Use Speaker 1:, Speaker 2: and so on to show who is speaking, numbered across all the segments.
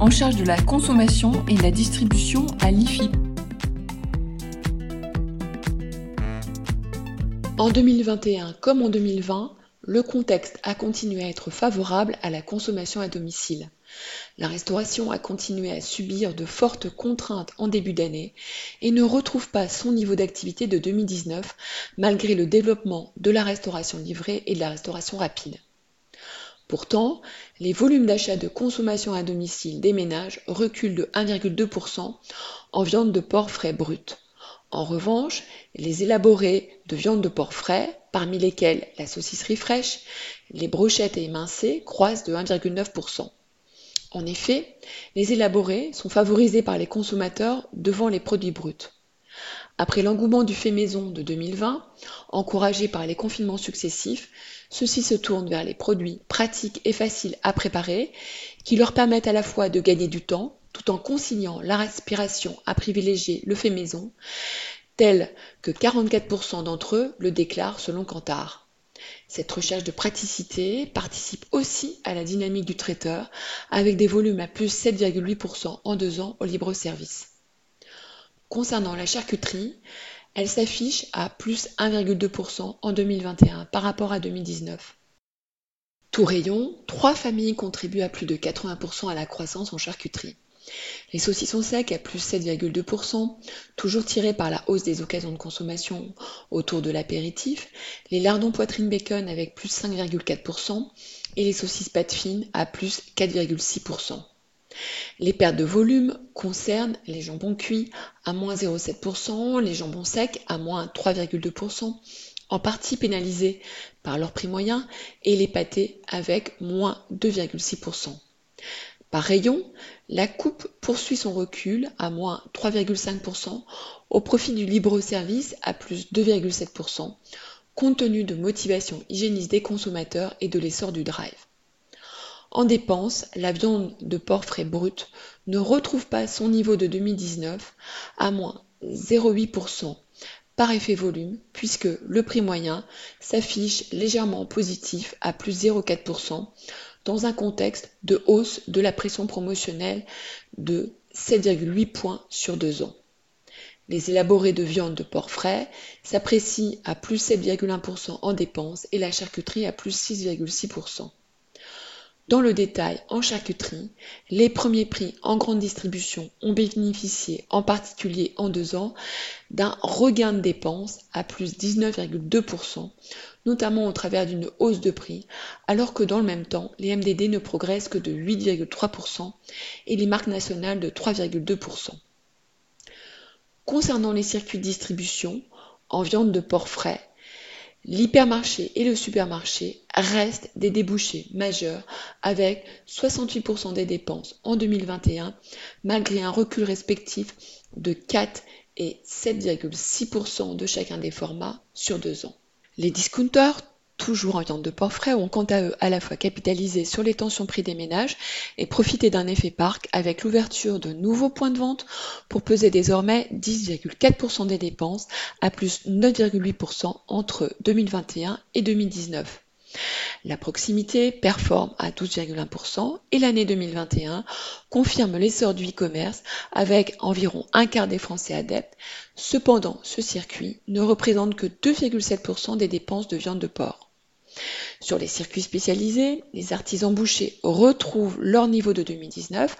Speaker 1: En charge de la consommation et de la distribution à l'IFI.
Speaker 2: En 2021 comme en 2020, le contexte a continué à être favorable à la consommation à domicile. La restauration a continué à subir de fortes contraintes en début d'année et ne retrouve pas son niveau d'activité de 2019 malgré le développement de la restauration livrée et de la restauration rapide. Pourtant, les volumes d'achat de consommation à domicile des ménages reculent de 1,2% en viande de porc frais brut. En revanche, les élaborés de viande de porc frais, parmi lesquels la saucisserie fraîche, les brochettes et émincées, croissent de 1,9%. En effet, les élaborés sont favorisés par les consommateurs devant les produits bruts. Après l'engouement du fait maison de 2020, encouragé par les confinements successifs, ceux-ci se tournent vers les produits pratiques et faciles à préparer, qui leur permettent à la fois de gagner du temps, tout en conciliant la respiration à privilégier le fait maison, tel que 44% d'entre eux le déclarent selon Kantar. Cette recherche de praticité participe aussi à la dynamique du traiteur, avec des volumes à plus 7,8% en deux ans au libre service. Concernant la charcuterie, elle s'affiche à plus 1,2% en 2021 par rapport à 2019. Tout rayon, trois familles contribuent à plus de 80% à la croissance en charcuterie. Les saucissons secs à plus 7,2%, toujours tirés par la hausse des occasions de consommation autour de l'apéritif, les lardons poitrine bacon avec plus 5,4% et les saucisses pâte fines à plus 4,6%. Les pertes de volume concernent les jambons cuits à moins 0,7%, les jambons secs à moins 3,2%, en partie pénalisés par leur prix moyen, et les pâtés avec moins 2,6%. Par rayon, la coupe poursuit son recul à moins 3,5% au profit du libre-service à plus 2,7%, compte tenu de motivations hygiénistes des consommateurs et de l'essor du drive. En dépenses, la viande de porc frais brut ne retrouve pas son niveau de 2019 à moins 0,8% par effet volume, puisque le prix moyen s'affiche légèrement positif à plus 0,4% dans un contexte de hausse de la pression promotionnelle de 7,8 points sur deux ans. Les élaborés de viande de porc frais s'apprécient à plus 7,1% en dépenses et la charcuterie à plus 6,6%. Dans le détail, en charcuterie, les premiers prix en grande distribution ont bénéficié, en particulier en deux ans, d'un regain de dépenses à plus 19,2%, notamment au travers d'une hausse de prix, alors que dans le même temps, les MDD ne progressent que de 8,3% et les marques nationales de 3,2%. Concernant les circuits de distribution, en viande de porc frais, L'hypermarché et le supermarché restent des débouchés majeurs avec 68% des dépenses en 2021 malgré un recul respectif de 4 et 7,6% de chacun des formats sur deux ans. Les discounters toujours en viande de porc frais, ont quant à eux à la fois capitalisé sur les tensions prix des ménages et profité d'un effet parc avec l'ouverture de nouveaux points de vente pour peser désormais 10,4% des dépenses à plus 9,8% entre 2021 et 2019. La proximité performe à 12,1% et l'année 2021 confirme l'essor du e-commerce avec environ un quart des Français adeptes. Cependant, ce circuit ne représente que 2,7% des dépenses de viande de porc. Sur les circuits spécialisés, les artisans bouchers retrouvent leur niveau de 2019,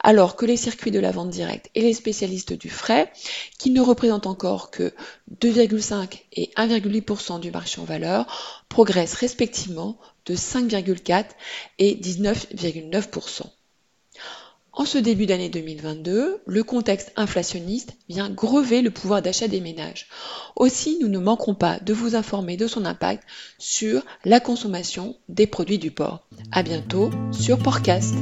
Speaker 2: alors que les circuits de la vente directe et les spécialistes du frais, qui ne représentent encore que 2,5 et 1,8% du marché en valeur, progressent respectivement de 5,4 et 19,9%. En ce début d'année 2022, le contexte inflationniste vient grever le pouvoir d'achat des ménages. Aussi, nous ne manquerons pas de vous informer de son impact sur la consommation des produits du porc. À bientôt sur Portcast.